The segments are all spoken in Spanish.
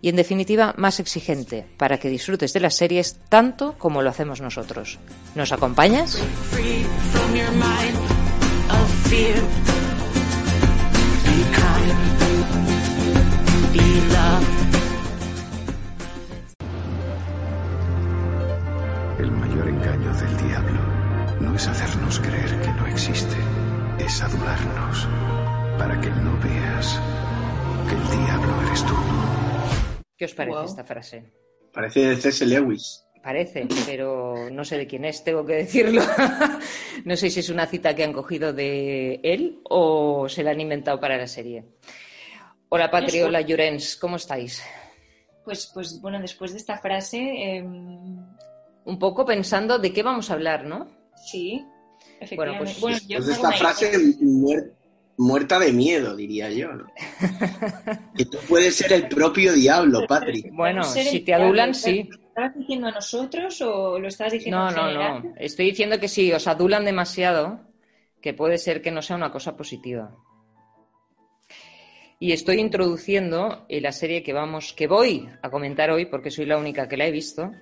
y en definitiva más exigente para que disfrutes de las series tanto como lo hacemos nosotros. ¿Nos acompañas? El mayor engaño del diablo no es hacernos creer que no existe, es adularnos para que no veas que el diablo eres tú. ¿Qué os parece Wow. esta frase? Parece de C.S. Lewis. Parece, pero no sé de quién es, tengo que decirlo. no sé si es una cita que han cogido de él o se la han inventado para la serie. Hola Patri, hola Llorens, ¿cómo estáis? Pues, pues bueno, después de esta frase, em, Un poco pensando de qué vamos a hablar, ¿no? sí, efectivamente. pues, Bueno, yo Después de esta frase idea. Muer- muerta de miedo, diría yo. ¿no? que tú puedes ser el propio diablo, Patrick. Bueno, si te adulan, sí. ¿Lo estabas diciendo a nosotros o lo estabas diciendo No, en no, general? no. Estoy diciendo que si os adulan demasiado, que puede ser que no sea una cosa positiva. Y estoy introduciendo en la serie que vamos, que voy a comentar hoy, porque soy la única que la he visto,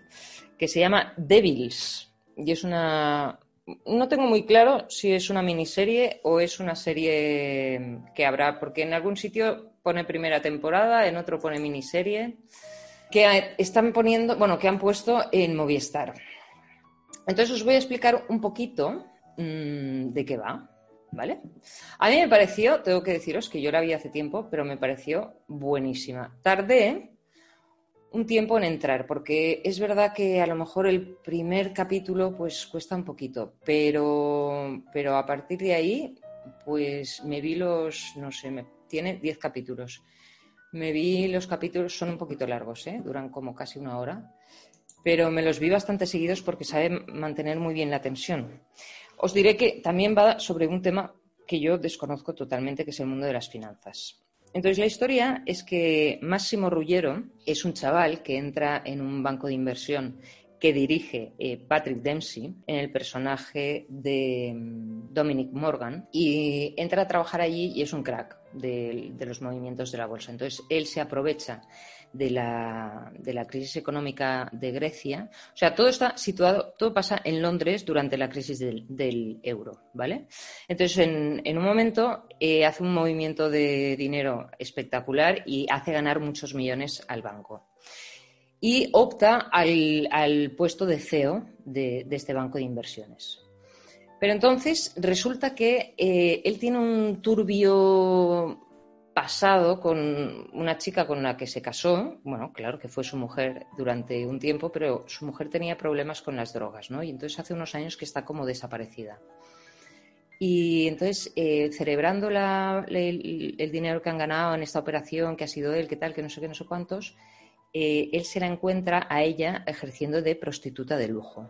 que se llama Devils. Y es una. No tengo muy claro si es una miniserie o es una serie que habrá, porque en algún sitio pone primera temporada, en otro pone miniserie, que están poniendo, bueno, que han puesto en Movistar. Entonces os voy a explicar un poquito mm, de qué va, ¿vale? A mí me pareció, tengo que deciros que yo la vi hace tiempo, pero me pareció buenísima. Tardé un tiempo en entrar, porque es verdad que a lo mejor el primer capítulo pues cuesta un poquito, pero, pero a partir de ahí pues me vi los, no sé, me, tiene 10 capítulos. Me vi los capítulos, son un poquito largos, ¿eh? duran como casi una hora, pero me los vi bastante seguidos porque sabe mantener muy bien la tensión. Os diré que también va sobre un tema que yo desconozco totalmente, que es el mundo de las finanzas. Entonces, la historia es que Máximo Rullero es un chaval que entra en un banco de inversión que dirige eh, Patrick Dempsey en el personaje de mm, Dominic Morgan y entra a trabajar allí y es un crack de, de los movimientos de la bolsa. Entonces, él se aprovecha de la, de la crisis económica de Grecia. O sea, todo está situado, todo pasa en Londres durante la crisis del, del euro, ¿vale? Entonces, en, en un momento eh, hace un movimiento de dinero espectacular y hace ganar muchos millones al banco. Y opta al, al puesto de CEO de, de este banco de inversiones. Pero entonces resulta que eh, él tiene un turbio pasado con una chica con la que se casó, bueno, claro que fue su mujer durante un tiempo, pero su mujer tenía problemas con las drogas, ¿no? Y entonces hace unos años que está como desaparecida. Y entonces, eh, celebrando la- el, el dinero que han ganado en esta operación, que ha sido él, que tal, que no sé qué, no sé cuántos, eh, él se la encuentra a ella ejerciendo de prostituta de lujo.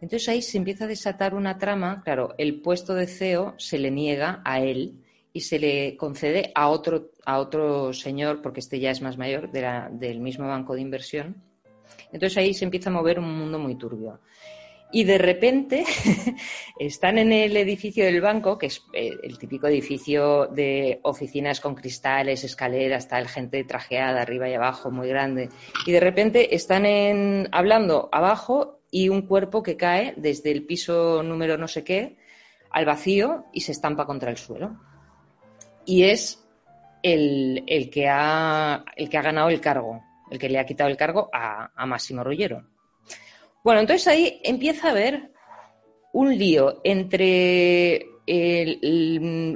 Entonces ahí se empieza a desatar una trama, claro, el puesto de CEO se le niega a él y se le concede a otro, a otro señor, porque este ya es más mayor, del mismo banco de inversión. Entonces ahí se empieza a mover un mundo muy turbio. Y de repente están en el edificio del banco, que es eh, el típico edificio de oficinas con cristales, escaleras, tal, gente trajeada arriba y abajo, muy grande. Y de repente están hablando abajo y un cuerpo que cae desde el piso número no sé qué al vacío y se estampa contra el suelo. Y es el, el que, ha, el que ha ganado el cargo, el que le ha quitado el cargo a, a Máximo Rullero. Bueno, entonces ahí empieza a haber un lío entre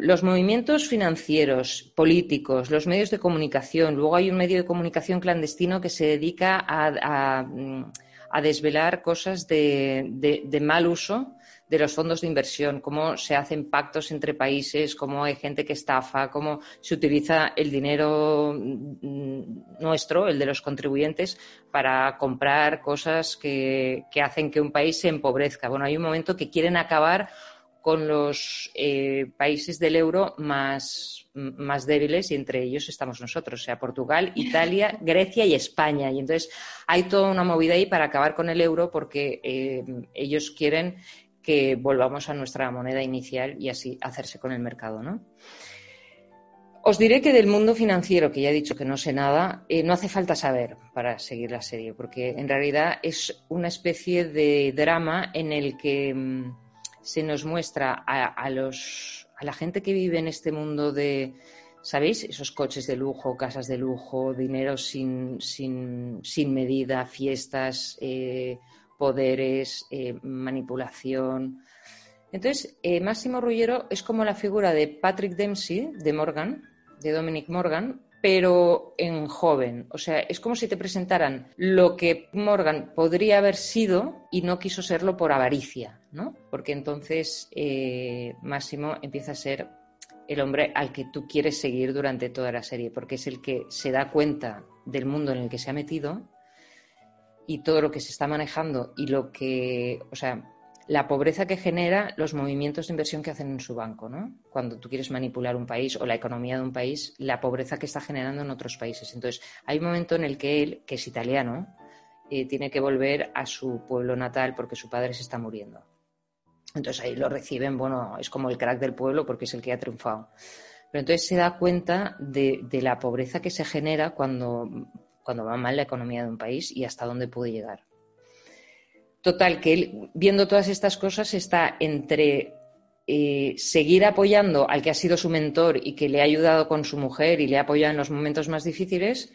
los movimientos financieros, políticos, los medios de comunicación. Luego hay un medio de comunicación clandestino que se dedica a, a, desvelar cosas de- de mal uso de los fondos de inversión, cómo se hacen pactos entre países, cómo hay gente que estafa, cómo se utiliza el dinero mm, nuestro, el de los contribuyentes, para comprar cosas que, que hacen que un país se empobrezca. Bueno, hay un momento que quieren acabar con los eh, países del euro más, más, débiles y entre ellos estamos nosotros, o sea, Portugal, Italia, Grecia y España. Y entonces hay toda una movida ahí para acabar con el euro porque eh, ellos quieren que volvamos a nuestra moneda inicial y así hacerse con el mercado, ¿no? Os diré que del mundo financiero, que ya he dicho que no sé nada, eh, no hace falta saber para seguir la serie, porque en realidad es una especie de drama en el que mm, se nos muestra a, los, a la gente que vive en este mundo de, ¿sabéis? Esos coches de lujo, casas de lujo, dinero sin, sin, sin medida, fiestas, eh, poderes, eh, manipulación. Entonces, eh, Máximo Rullero es como la figura de Patrick Dempsey, de Morgan, de Dominic Morgan, pero en joven. O sea, es como si te presentaran lo que Morgan podría haber sido y no quiso serlo por avaricia, ¿no? Porque entonces eh, Máximo empieza a ser el hombre al que tú quieres seguir durante toda la serie, porque es el que se da cuenta del mundo en el que se ha metido y todo lo que se está manejando y lo que, o sea, la pobreza que genera los movimientos de inversión que hacen en su banco, ¿no? Cuando tú quieres manipular un país o la economía de un país, la pobreza que está generando en otros países. Entonces, hay un momento en el que él, que es italiano, eh, tiene que volver a su pueblo natal porque su padre se está muriendo. Entonces ahí lo reciben, bueno, es como el crack del pueblo porque es el que ha triunfado. Pero entonces se da cuenta de, de la pobreza que se genera cuando, cuando va mal la economía de un país y hasta dónde puede llegar. Total, que él, viendo todas estas cosas, está entre eh, seguir apoyando al que ha sido su mentor y que le ha ayudado con su mujer y le ha apoyado en los momentos más difíciles,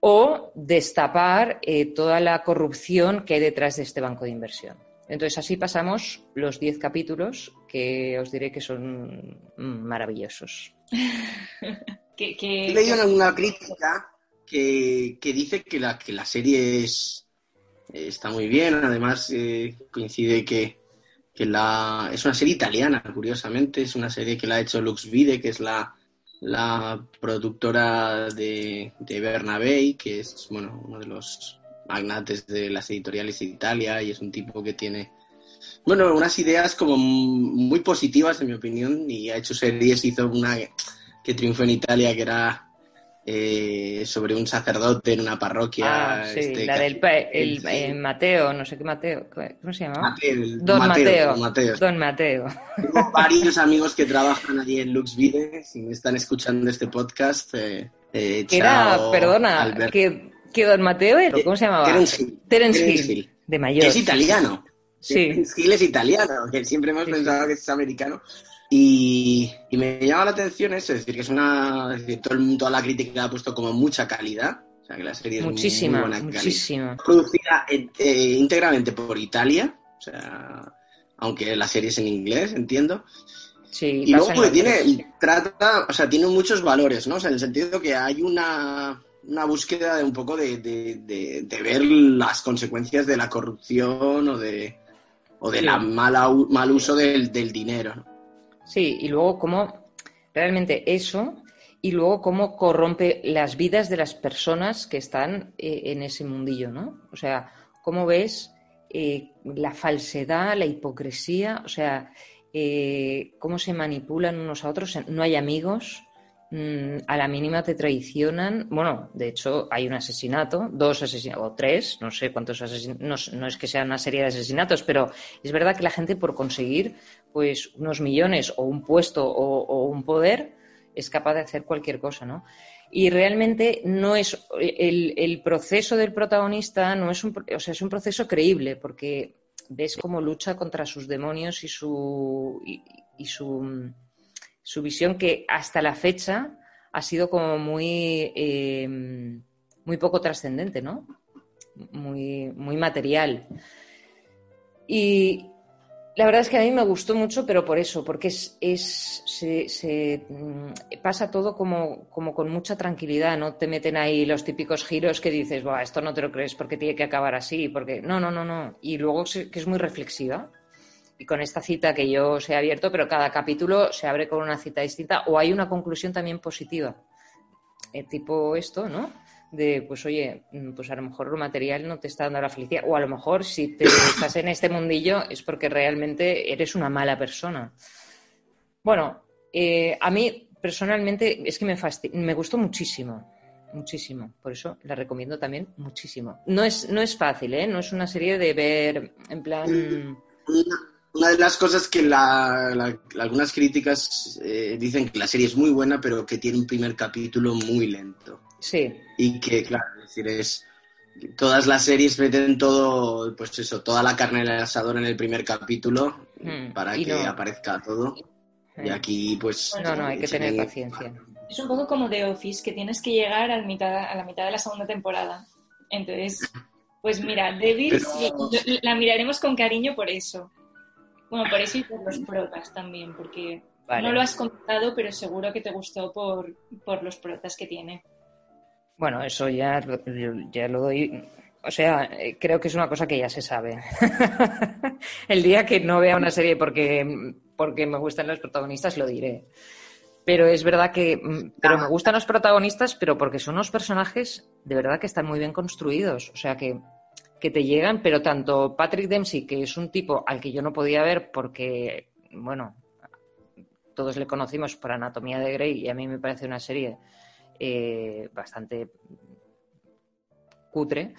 o destapar eh, toda la corrupción que hay detrás de este banco de inversión. Entonces así pasamos los diez capítulos que os diré que son maravillosos. He leído una crítica que, dice que la, que la serie es, está muy bien. Además, eh, coincide que, la, es una serie italiana, curiosamente. Es una serie que la ha hecho Lux Vide, que es la, productora de, de Bernabé, que es bueno, uno de los magnates de las editoriales de Italia y es un tipo que tiene bueno, unas ideas como muy positivas en mi opinión y ha hecho series, hizo una que triunfó en Italia que era eh, sobre un sacerdote en una parroquia. Ah, sí, este, la del el, Mateo, no sé qué Mateo, ¿cómo se llama? Don, Mateo, Don Mateo. Tengo varios amigos que trabajan allí en Luxvide, si me están escuchando este podcast. Eh, eh era, perdona, que, que, Don Mateo era, ¿cómo se llamaba? Terence Hill. De mayor. es italiano. Sí. Terence Hill es italiano, que siempre hemos pensado que es americano. Y, me llama la atención eso, es decir, que es una. Es decir, todo el mundo, toda la crítica ha puesto como mucha calidad. O sea, que la serie es muchísima, muy buena muchísima. Producida eh, íntegramente por Italia, o sea, aunque la serie es en inglés, entiendo. Sí, y luego pues, tiene, trata, o sea, tiene muchos valores, ¿no? O sea, en el sentido que hay una, una búsqueda de un poco de, de, de, ver las consecuencias de la corrupción o de, o de la mala mal uso del, del dinero. ¿no? Sí, y luego cómo realmente eso y luego cómo corrompe las vidas de las personas que están eh, en ese mundillo, ¿no? O sea, cómo ves eh, la falsedad, la hipocresía, o sea, eh, cómo se manipulan unos a otros, no hay amigos, Mm, a la mínima te traicionan. Bueno, de hecho, hay un asesinato, dos asesinatos, o tres, no sé cuántos asesinatos, no, es que sea una serie de asesinatos, pero es verdad que la gente por conseguir pues unos millones o un puesto o, un poder es capaz de hacer cualquier cosa, ¿no? Y realmente no es el, proceso del protagonista no es un, o sea, es un proceso creíble porque ves cómo lucha contra sus demonios y su y su su visión que hasta la fecha ha sido como muy, eh, muy poco trascendente, ¿no? Muy, muy material. Y la verdad es que a mí me gustó mucho, pero por eso, porque es, es se, mm, pasa todo como, como, con mucha tranquilidad, no te meten ahí los típicos giros que dices, Buah, esto no te lo crees porque tiene que acabar así, porque no, no, no, no. Y luego que es muy reflexiva y con esta cita que yo os he abierto, pero cada capítulo se abre con una cita distinta o hay una conclusión también positiva. Eh, tipo esto, ¿no? De, pues oye, mm, pues a lo mejor lo material no te está dando la felicidad. O a lo mejor si te estás en este mundillo es porque realmente eres una mala persona. Bueno, eh, a mí personalmente es que me, me gustó muchísimo muchísimo. Por eso la recomiendo también muchísimo. No es, no es fácil, ¿eh? No es una serie de ver en plan... Una de las cosas que algunas críticas eh, dicen que la serie es muy buena, pero que tiene un primer capítulo muy lento. Sí. Y que, claro, es decir, es... Todas las series meten todo, pues eso, toda la carne en el asador en el primer capítulo mm, para que aparezca todo. Y aquí, pues... No, no, hay que tener paciencia. Es un poco como The Office, que tienes que llegar a la mitad, a la mitad de la segunda temporada. Entonces, pues mira, Devil la miraremos con cariño por eso. Bueno, por eso y por los protas también, porque no lo has contado, pero seguro que te gustó por, por los protas que tiene. Bueno, eso ya, ya lo doy. O sea, creo que es una cosa que ya se sabe. El día que no vea una serie porque, porque me gustan los protagonistas, lo diré. Pero es verdad que. Mm, pero me gustan los protagonistas, pero porque son unos personajes de verdad que están muy bien construidos. O sea que, que te llegan, pero tanto Patrick Dempsey, que es un tipo al que yo no podía ver porque, bueno, todos le conocimos por Anatomía de Grey y a mí me parece una serie eh, bastante cutre.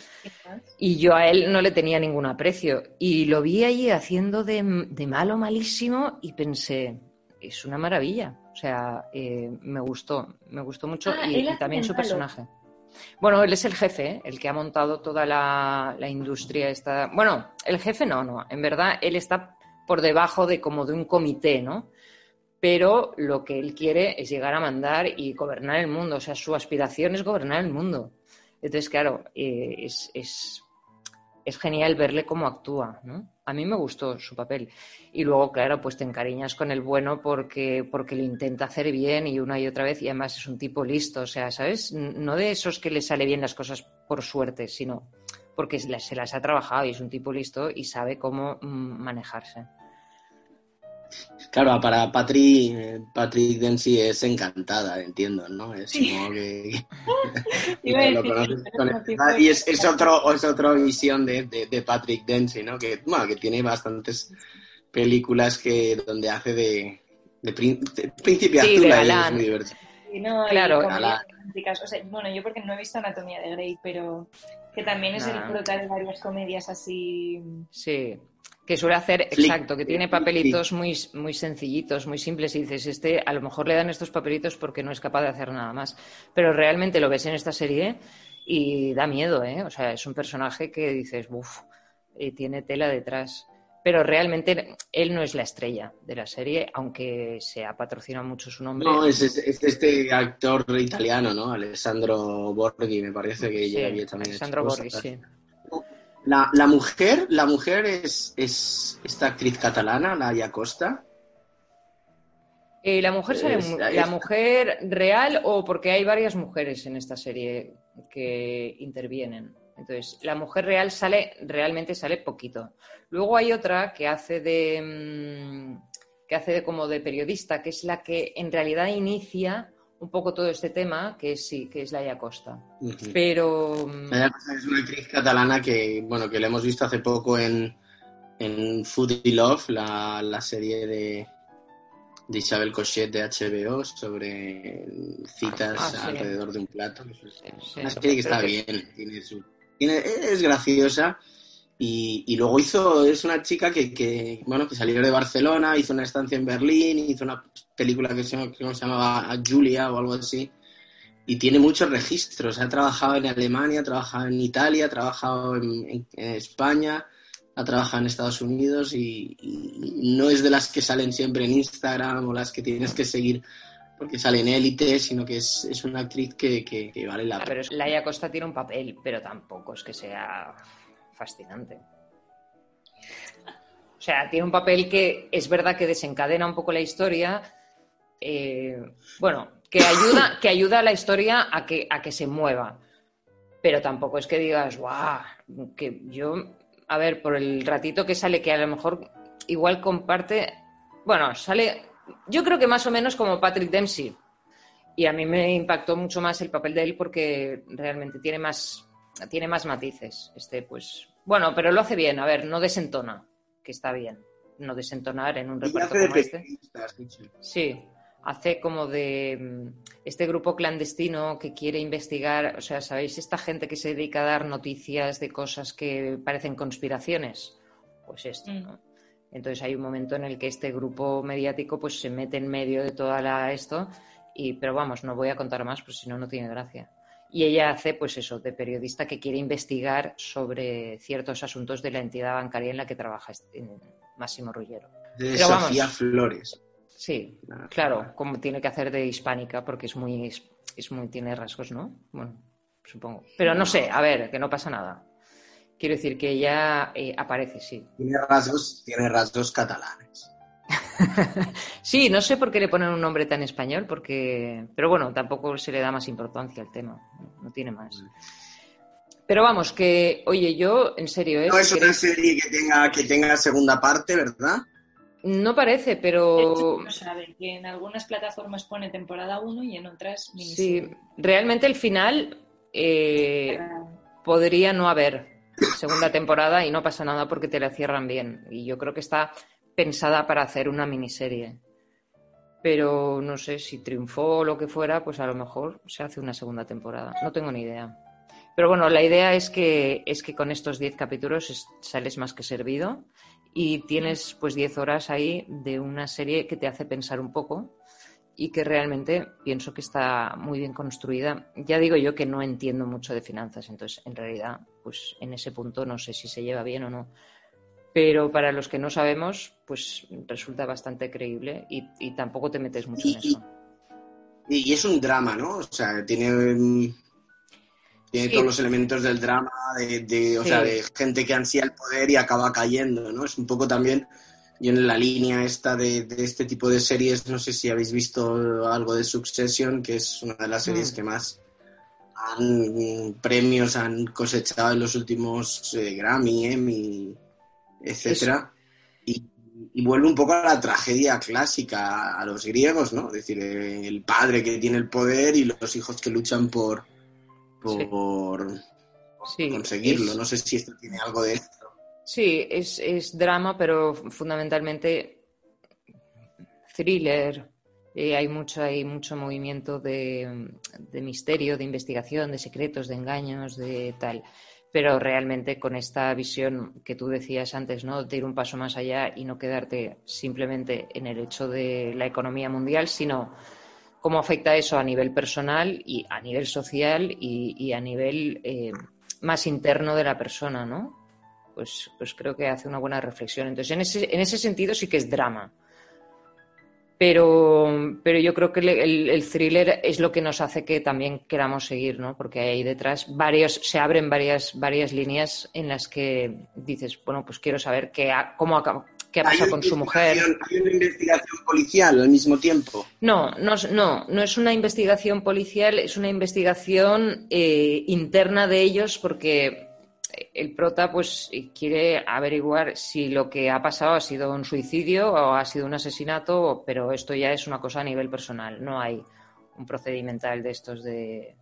Y yo a él no le tenía ningún aprecio. Y lo vi ahí haciendo de, de malo malísimo y pensé, es una maravilla. O sea, eh, me gustó, me gustó mucho ah, y, también su personaje. Bueno, él es el jefe, ¿eh? el que ha montado toda la, industria. Esta... Bueno, el jefe no, no. En verdad, él está por debajo de como de un comité, ¿no? Pero lo que él quiere es llegar a mandar y gobernar el mundo. O sea, su aspiración es gobernar el mundo. Entonces, claro, eh, es, es, es genial verle cómo actúa, ¿no? A mí me gustó su papel. Y luego, claro, pues te encariñas con el bueno porque, porque lo intenta hacer bien y una y otra vez, y además es un tipo listo, o sea, ¿sabes? No de esos que le sale bien las cosas por suerte, sino porque se las ha trabajado y es un tipo listo y sabe cómo mm, manejarse. Claro, para Patrick, Patrick Dempsey es encantada, entiendo, ¿no? Es como que... y es, es, otro, es otra visión de, de, Patrick Dempsey, ¿no? Que, bueno, que tiene bastantes películas que donde hace de, de, príncipe sí, azul es muy divertido. claro, o sea, bueno, yo porque no he visto Anatomía de Grey, pero que también es el prota de varias comedias así. Sí, que suele hacer, exacto, que tiene papelitos muy, muy sencillitos, muy simples y dices, este a lo mejor le dan estos papelitos porque no es capaz de hacer nada más. Pero realmente lo ves en esta serie y da miedo, ¿eh? O sea, es un personaje que dices, uff, eh, tiene tela detrás. Pero realmente él no es la estrella de la serie, aunque se ha patrocinado mucho su nombre. No, es, este actor italiano, ¿no? Alessandro Borghi, me parece que ya había también. Alessandro Borghi, sí. La, la, mujer, la mujer es, es esta actriz catalana, Laia Costa. Eh, la mujer la mujer real o porque hay varias mujeres en esta serie que intervienen. Entonces, la mujer real sale, realmente sale poquito. Luego hay otra que hace de mm, que hace de como de periodista, que es la que en realidad inicia un poco todo este tema, que sí, que es Laia Costa. Pero... Laia Costa es una actriz catalana que, bueno, que la hemos visto hace poco en, en Food Love, la, serie de, de Isabel Cochet de HBO sobre citas ah, alrededor de un plato. Es una serie que está bien, tiene su, tiene, es graciosa y, luego hizo, es una chica que, bueno, que salió de Barcelona, hizo una estancia en Berlín, hizo una película que se, llamaba Julia o algo así, y tiene muchos registros. Ha trabajado en Alemania, ha trabajado en Italia, ha trabajado en, España, ha trabajado en Estados Unidos y, no es de las que salen siempre en Instagram o las que tienes que seguir porque sale en élite, sino que es, una actriz que, vale la ah, pena. Pero Laia Costa tiene un papel, pero tampoco es que sea fascinante. O sea, tiene un papel que es verdad que desencadena un poco la historia. Eh, bueno, que ayuda, que ayuda a la historia a que, a que se mueva. Pero tampoco es que digas, guau, que yo, a ver, por el ratito que sale, que a lo mejor igual comparte, bueno, sale, yo creo que más o menos como Patrick Dempsey. Y a mí me impactó mucho más el papel de él porque realmente tiene más, tiene más matices. Este, pues, bueno, pero lo hace bien, a ver, no desentona, que está bien, no desentonar en un reparto como este. Sí, hace como de mm, este grupo clandestino que quiere investigar, o sea, ¿sabéis? Esta gente que se dedica a dar noticias de cosas que parecen conspiraciones. Pues esto, Mm. ¿no? Entonces hay un momento en el que este grupo mediático pues se mete en medio de toda la esto y pero vamos, no voy a contar más porque si no no tiene gracia. Y ella hace pues eso, de periodista que quiere investigar sobre ciertos asuntos de la entidad bancaria en la que trabaja este- Máximo Rullero. De Pero vamos. Sofía Flores. Sí, Ah, claro, como tiene que hacer de hispánica porque es muy es, es muy tiene rasgos, ¿no? Bueno, supongo. Pero no sé, a ver, que no pasa nada. Quiero decir que ella eh, aparece, sí. Tiene rasgos, tiene rasgos catalanes. Sí, no sé por qué le ponen un nombre tan español, porque. Pero bueno, tampoco se le da más importancia al tema. No tiene más. Pero vamos, que, oye, yo, en serio, ¿eh? No es una serie que tenga, que tenga segunda parte, ¿verdad? No parece, pero. no sabe que en algunas plataformas pone temporada 1 y en otras Sí, realmente el final eh, podría no haber segunda temporada y no pasa nada porque te la cierran bien. Y yo creo que está pensada para hacer una miniserie. Pero no sé si triunfó o lo que fuera, pues a lo mejor se hace una segunda temporada. No tengo ni idea. Pero bueno, la idea es que, es que con estos 10 capítulos es- sales más que servido y tienes pues 10 horas ahí de una serie que te hace pensar un poco y que realmente pienso que está muy bien construida. Ya digo yo que no entiendo mucho de finanzas, entonces en realidad, pues en ese punto no sé si se lleva bien o no. Pero para los que no sabemos, pues resulta bastante creíble y, y tampoco te metes mucho en Y- eso. Y, y es un drama, ¿no? O sea, tiene, mm, tiene Sí. todos los elementos del drama, de, de- o Sí. sea, de gente que ansía el poder y acaba cayendo, ¿no? Es un poco también, yo en la línea esta de, de este tipo de series, no sé si habéis visto algo de Succession, que es una de las series Mm. que más han, premios han cosechado en los últimos eh, Grammy, Emmy, etcétera. Y, y vuelve un poco a la tragedia clásica, a los griegos, ¿no? Es decir, eh, el padre que tiene el poder y los hijos que luchan por, por Sí, conseguirlo. es- No sé si esto tiene algo de esto. Sí, es, es drama, pero fundamentalmente thriller. Eh, hay mucho, hay mucho movimiento de, de misterio, de investigación, de secretos, de engaños, de tal. Pero realmente con esta visión que tú decías antes, ¿no? De ir un paso más allá y no quedarte simplemente en el hecho de la economía mundial, sino cómo afecta eso a nivel personal y a nivel social y, y a nivel eh, más interno de la persona, ¿no? pues, pues creo que hace una buena reflexión. Entonces, en ese, en ese sentido sí que es drama. Pero, pero yo creo que el, el- el thriller es lo que nos hace que también queramos seguir, ¿no? Porque ahí detrás varios, se abren varias, varias líneas en las que dices, bueno, pues quiero saber qué ha, cómo ha, qué ha pasado con su mujer. Hay una investigación policial al mismo tiempo. No, no, no, no es una investigación policial, es una investigación eh, interna de ellos porque el prota pues quiere averiguar si lo que ha pasado ha sido un suicidio o ha sido un asesinato, pero esto ya es una cosa a nivel personal, no hay un procedimental de estos de...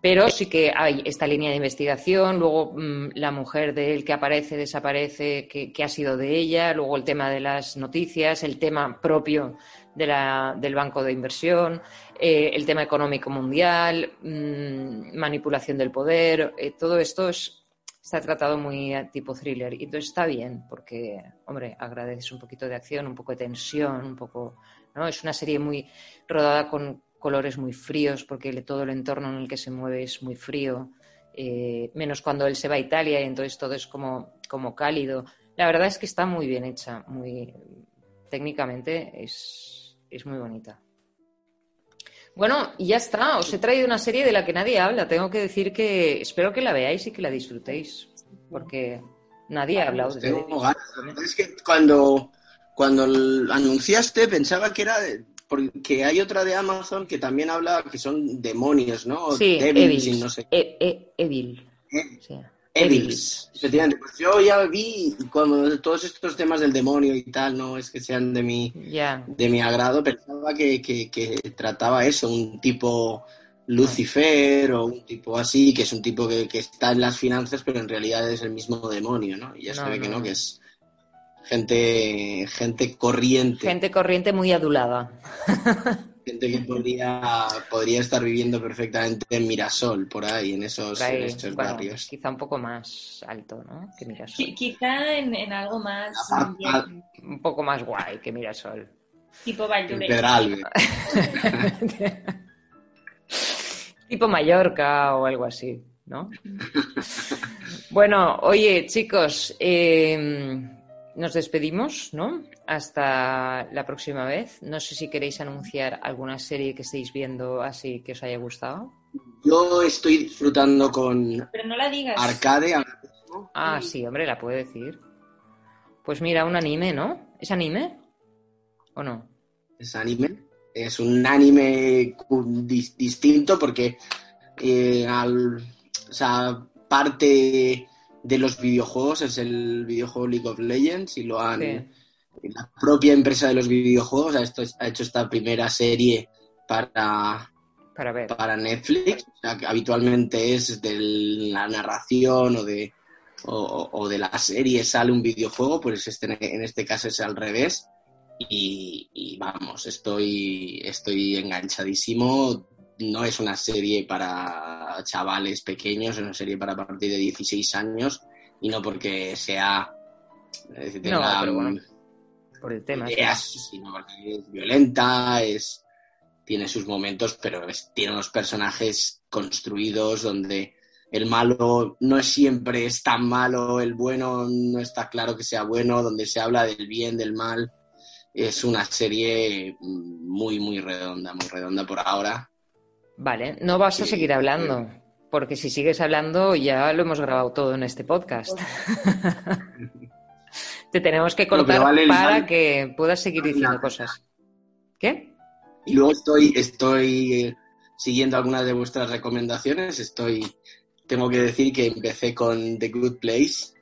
Pero sí que hay esta línea de investigación, luego mm, la mujer de él que aparece, desaparece, que, ha sido de ella, luego el tema de las noticias, el tema propio del banco de inversión, eh, el tema económico mundial, mm, manipulación del poder, eh, todo esto es- está tratado muy tipo thriller y entonces está bien porque, hombre, agradeces un poquito de acción, un poco de tensión, un poco, ¿no? Es una serie muy rodada con colores muy fríos porque todo el entorno en el que se mueve es muy frío, eh, menos cuando él se va a Italia y entonces todo es como, como cálido. La verdad es que está muy bien hecha, muy técnicamente es, es muy bonita. Bueno, y ya está. Os he traído una serie de la que nadie habla. Tengo que decir que espero que la veáis y que la disfrutéis, porque nadie ha hablado de Tengo ganas. Es que cuando, cuando anunciaste pensaba que era de- porque hay otra de Amazon que también habla que son demonios, ¿no? Sí, devils Evil. y no sé. E- e- Evil. qué. Sí. Evils, efectivamente. Pues yo ya vi cuando todos estos temas del demonio y tal, no es que sean de mi, de mi agrado, pensaba que, que- que trataba eso, un tipo Lucifer o un tipo así, que es un tipo que, que está en las finanzas, pero en realidad es el mismo demonio, ¿no? Y ya se No, ve que no. que es gente, gente corriente, gente, Gente corriente muy adulada. que podría, podría estar viviendo perfectamente en Mirasol, por ahí, en esos, Por ahí, en esos bueno, barrios. quizá un poco más alto, ¿no? Que Mirasol. Qui- Quizá en, en algo más Un poco más guay que Mirasol. tipo. Pedralbes. tipo Mallorca o algo así, ¿no? bueno, oye, chicos, eh, nos despedimos, ¿no? Hasta la próxima vez. No sé si queréis anunciar alguna serie que estéis viendo así que os haya gustado. Yo estoy disfrutando con Pero no la digas. Arcade ahora mismo. Ah, sí, hombre, la puedo decir. Pues mira, un anime, ¿no? ¿Es anime? ¿O no? es anime. Es un anime distinto porque eh, al, o sea, parte de los videojuegos es el videojuego League of Legends y lo han Sí. la propia empresa de los videojuegos ha, esto- ha hecho esta primera serie para, Para ver. para Netflix, o sea, que habitualmente es de la narración o de, o, o de la serie sale un videojuego, pues este, en este caso es al revés. Y, y vamos, estoy, estoy enganchadísimo. No es una serie para chavales pequeños, es una serie para a partir de 16 años y no porque sea... eh, No, pero bueno, por el tema. sí. sino porque es violenta, es tiene sus momentos, pero es- tiene unos personajes construidos donde el malo no es siempre es tan malo, el bueno no está claro que sea bueno, donde se habla del bien, del mal. Es una serie mm, muy, muy redonda, muy redonda por ahora. Vale, no vas a seguir hablando, porque si sigues hablando ya lo hemos grabado todo en este podcast. Te tenemos que cortar vale para que puedas seguir diciendo cosas. ¿Qué? Y luego estoy, estoy eh, siguiendo algunas de vuestras recomendaciones. Estoy, tengo que decir que empecé con The Good Place,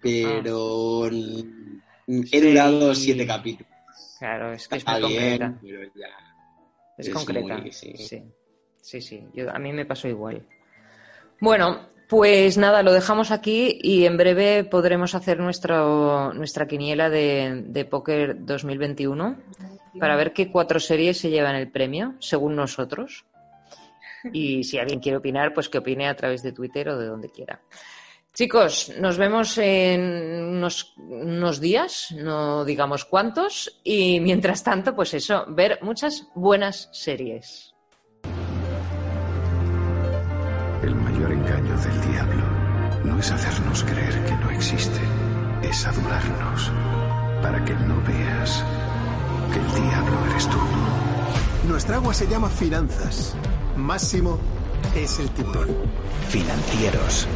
pero mm, he durado Sí. siete capítulos. Claro, es que es Está muy bien, pero ya. Es, es concreta. muy- sí. sí, sí, sí. Yo- a mí me pasó igual. Bueno, pues nada, lo dejamos aquí y en breve podremos hacer nuestra quiniela de, de Póker 2021 para ver qué cuatro series se llevan el premio, según nosotros. Y si alguien quiere opinar, pues que opine a través de Twitter o de donde quiera. Chicos, nos vemos en unos, unos días, no digamos cuántos, y mientras tanto, pues eso, ver muchas buenas series. Del diablo no es hacernos creer que no existe, es adularnos para que no veas que el diablo eres tú. Nuestra agua se llama finanzas. Máximo es el tiburón. Financieros,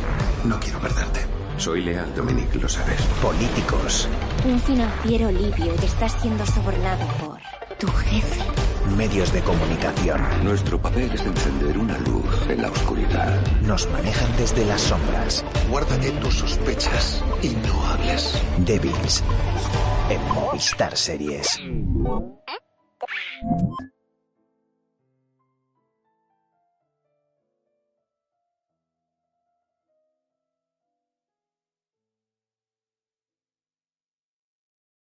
No quiero perderte. Soy leal, Dominic, lo sabes. políticos, Un financiero libio que está siendo sobornado por tu jefe. Medios de comunicación. Nuestro papel es encender una luz en la oscuridad. Nos manejan desde las sombras. Guárdate tus sospechas y no hables. Débiles. En Movistar Series.